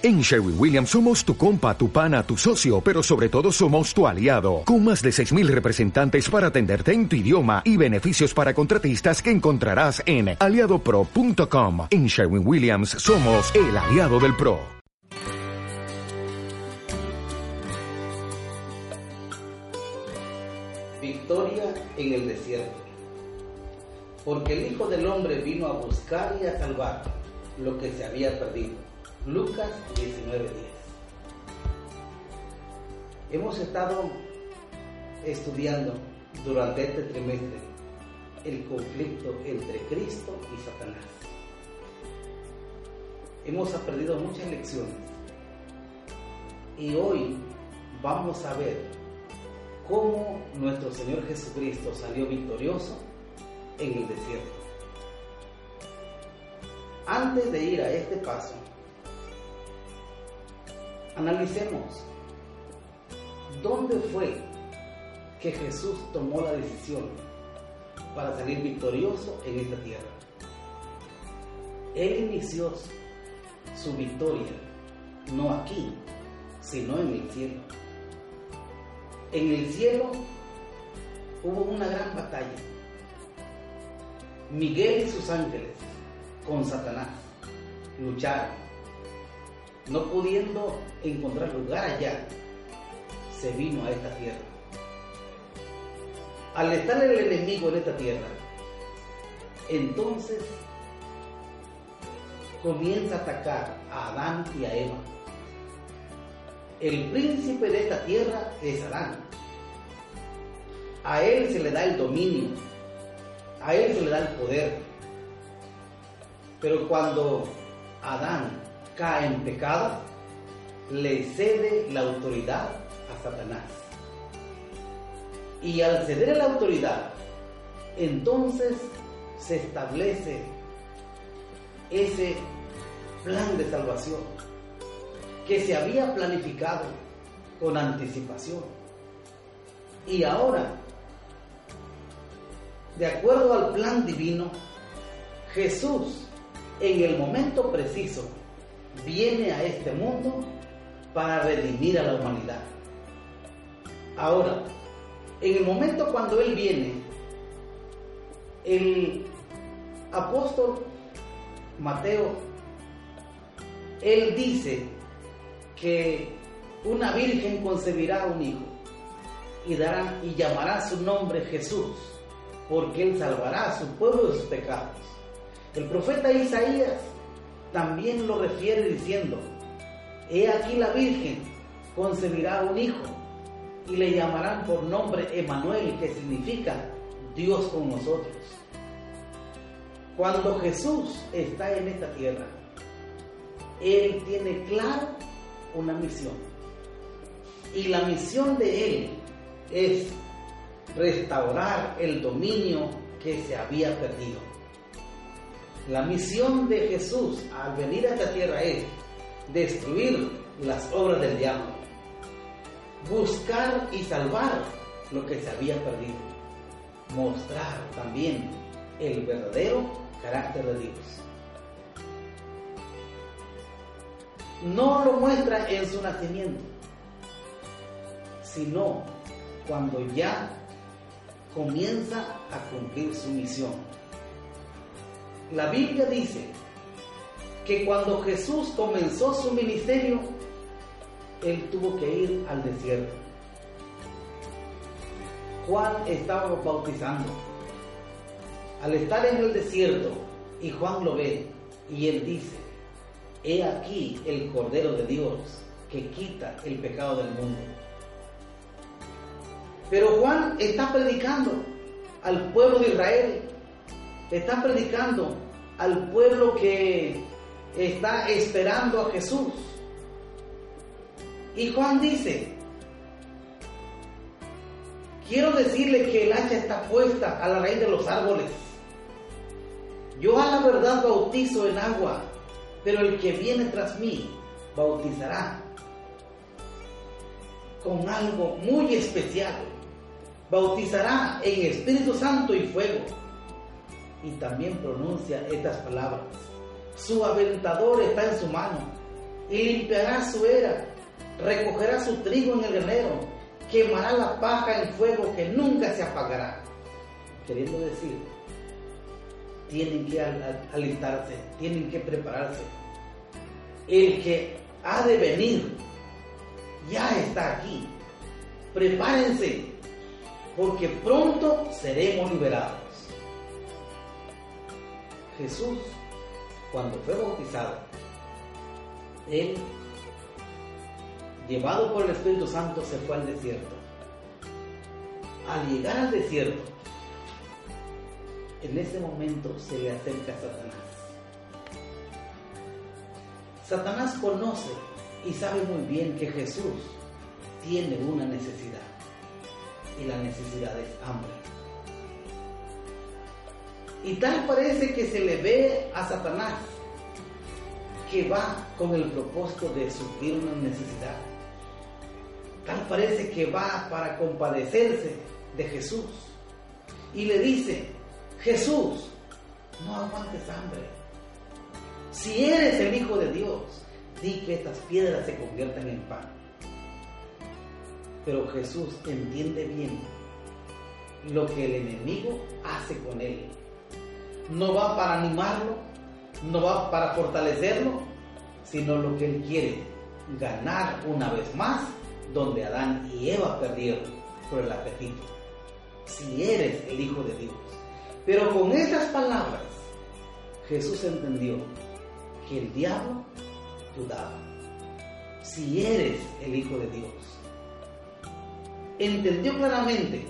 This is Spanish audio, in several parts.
En Sherwin Williams somos tu compa, tu pana, tu socio, pero sobre todo somos tu aliado, con más de 6.000 representantes para atenderte en tu idioma y beneficios para contratistas que encontrarás en aliadopro.com. En Sherwin Williams somos el aliado del PRO. Victoria en el desierto. Porque el Hijo del Hombre vino a buscar y a salvar lo que se había perdido Lucas 19:10. Hemos estado estudiando durante este trimestre el conflicto entre Cristo y Satanás. Hemos aprendido muchas lecciones y hoy vamos a ver cómo nuestro Señor Jesucristo salió victorioso en el desierto. Antes de ir a este paso, Analicemos, ¿dónde fue que Jesús tomó la decisión para salir victorioso en esta tierra? Él inició su victoria no aquí, sino en el cielo. En el cielo hubo una gran batalla. Miguel y sus ángeles con Satanás lucharon no pudiendo encontrar lugar allá, se vino a esta tierra. Al estar el enemigo en esta tierra, entonces comienza a atacar a Adán y a Eva. El príncipe de esta tierra es Adán. A él se le da el dominio, a él se le da el poder. Pero cuando Adán cae en pecado, le cede la autoridad a Satanás. Y al ceder la autoridad, entonces se establece ese plan de salvación que se había planificado con anticipación. Y ahora, de acuerdo al plan divino, Jesús en el momento preciso viene a este mundo para redimir a la humanidad. Ahora, en el momento cuando Él viene, el apóstol Mateo, Él dice que una virgen concebirá un hijo y, dará, y llamará su nombre Jesús, porque Él salvará a su pueblo de sus pecados. El profeta Isaías también lo refiere diciendo, he aquí la Virgen concebirá un hijo y le llamarán por nombre Emanuel, que significa Dios con nosotros. Cuando Jesús está en esta tierra, Él tiene claro una misión. Y la misión de Él es restaurar el dominio que se había perdido. La misión de Jesús al venir a esta tierra es destruir las obras del diablo, buscar y salvar lo que se había perdido, mostrar también el verdadero carácter de Dios. No lo muestra en su nacimiento, sino cuando ya comienza a cumplir su misión la Biblia dice que cuando Jesús comenzó su ministerio, él tuvo que ir al desierto. Juan estaba bautizando. Al estar en el desierto, y Juan lo ve, y él dice, he aquí el Cordero de Dios que quita el pecado del mundo. Pero Juan está predicando al pueblo de Israel está predicando al pueblo que está esperando a Jesús. Y Juan dice, quiero decirle que el hacha está puesta a la raíz de los árboles. Yo a la verdad bautizo en agua, pero el que viene tras mí bautizará con algo muy especial. Bautizará en Espíritu Santo y fuego y también pronuncia estas palabras. Su aventador está en su mano y limpiará su era, recogerá su trigo en el granero, quemará la paja en fuego que nunca se apagará. Queriendo decir, tienen que alistarse, tienen que prepararse. El que ha de venir ya está aquí. Prepárense, porque pronto seremos liberados. Jesús, cuando fue bautizado, él, llevado por el Espíritu Santo, se fue al desierto. Al llegar al desierto, en ese momento se le acerca a Satanás. Satanás conoce y sabe muy bien que Jesús tiene una necesidad y la necesidad es hambre. Y tal parece que se le ve a Satanás que va con el propósito de suplir una necesidad. Tal parece que va para compadecerse de Jesús. Y le dice, Jesús, no aguantes hambre. Si eres el Hijo de Dios, di que estas piedras se conviertan en pan. Pero Jesús entiende bien lo que el enemigo hace con él. No va para animarlo, no va para fortalecerlo, sino lo que él quiere, ganar una vez más donde Adán y Eva perdieron por el apetito. Si eres el Hijo de Dios. Pero con estas palabras, Jesús entendió que el diablo dudaba. Si eres el Hijo de Dios. Entendió claramente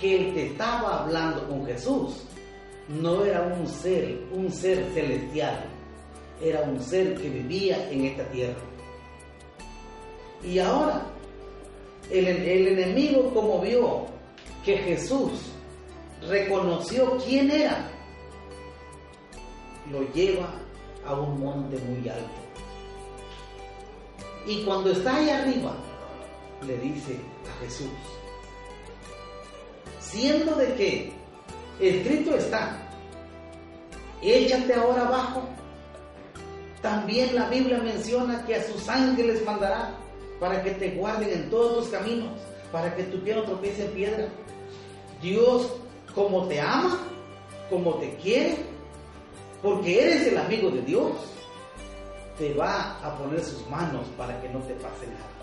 que el que estaba hablando con Jesús no era un ser, un ser celestial, era un ser que vivía en esta tierra. Y ahora, el, el enemigo como vio que Jesús reconoció quién era, lo lleva a un monte muy alto. Y cuando está ahí arriba, le dice a Jesús, siendo de que escrito está, échate ahora abajo. También la Biblia menciona que a sus ángeles mandará para que te guarden en todos tus caminos, para que tu pie no tropiece en piedra. Dios como te ama, como te quiere, porque eres el amigo de Dios, te va a poner sus manos para que no te pase nada.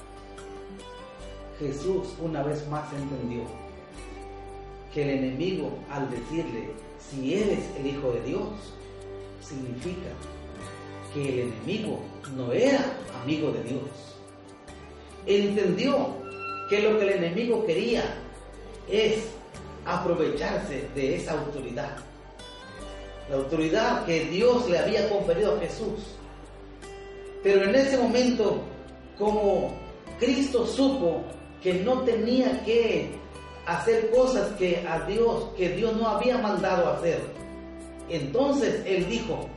Jesús una vez más entendió que el enemigo al decirle, si eres el Hijo de Dios, significa que el enemigo no era amigo de Dios. Entendió que lo que el enemigo quería es aprovecharse de esa autoridad. La autoridad que Dios le había conferido a Jesús. Pero en ese momento, como Cristo supo que no tenía que hacer cosas que a Dios, que Dios no había mandado hacer, entonces Él dijo,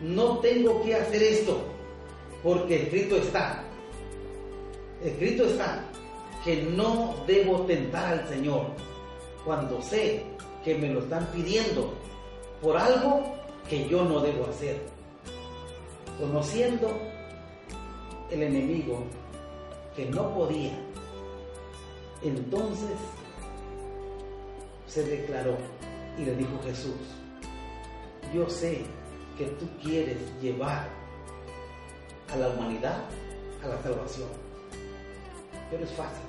no tengo que hacer esto, porque escrito está, escrito está, que no debo tentar al Señor cuando sé que me lo están pidiendo por algo que yo no debo hacer. Conociendo el enemigo que no podía, entonces se declaró y le dijo Jesús, yo sé que tú quieres llevar a la humanidad a la salvación, pero es fácil,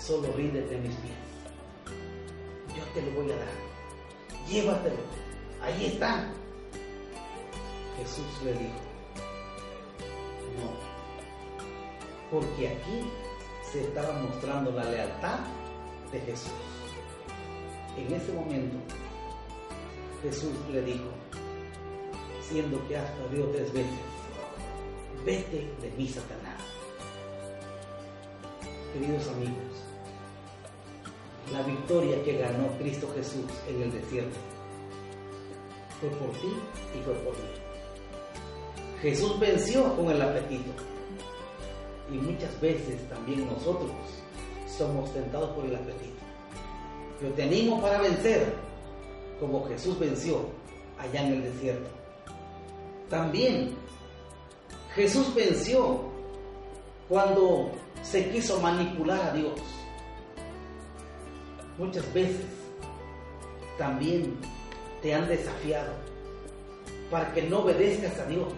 solo ríndete a mis pies yo te lo voy a dar. Llévatelo. Ahí está. Jesús le dijo, no, porque aquí estaba mostrando la lealtad de Jesús. En ese momento, Jesús le dijo, siendo que has perdido tres veces, vete de mí, Satanás. Queridos amigos, la victoria que ganó Cristo Jesús en el desierto. Fue por ti y fue por mí. Jesús venció con el apetito. Y muchas veces también nosotros somos tentados por el apetito. Yo te animo para vencer, como Jesús venció allá en el desierto. También Jesús venció cuando se quiso manipular a Dios. Muchas veces también te han desafiado para que no obedezcas a Dios,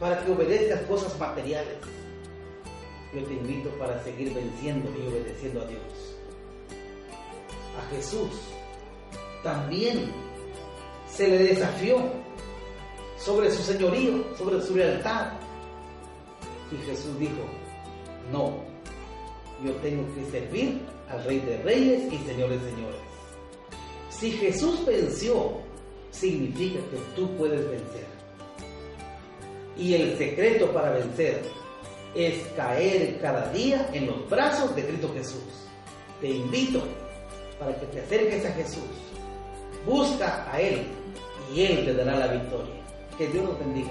para que obedezcas cosas materiales. Yo te invito para seguir venciendo y obedeciendo a Dios. A Jesús también se le desafió sobre su señorío, sobre su lealtad. Y Jesús dijo, no, yo tengo que servir al Rey de Reyes y Señores Señores. Si Jesús venció, significa que tú puedes vencer. Y el secreto para vencer es caer cada día en los brazos de Cristo Jesús. Te invito para que te acerques a Jesús. Busca a Él y Él te dará la victoria. Que Dios los bendiga.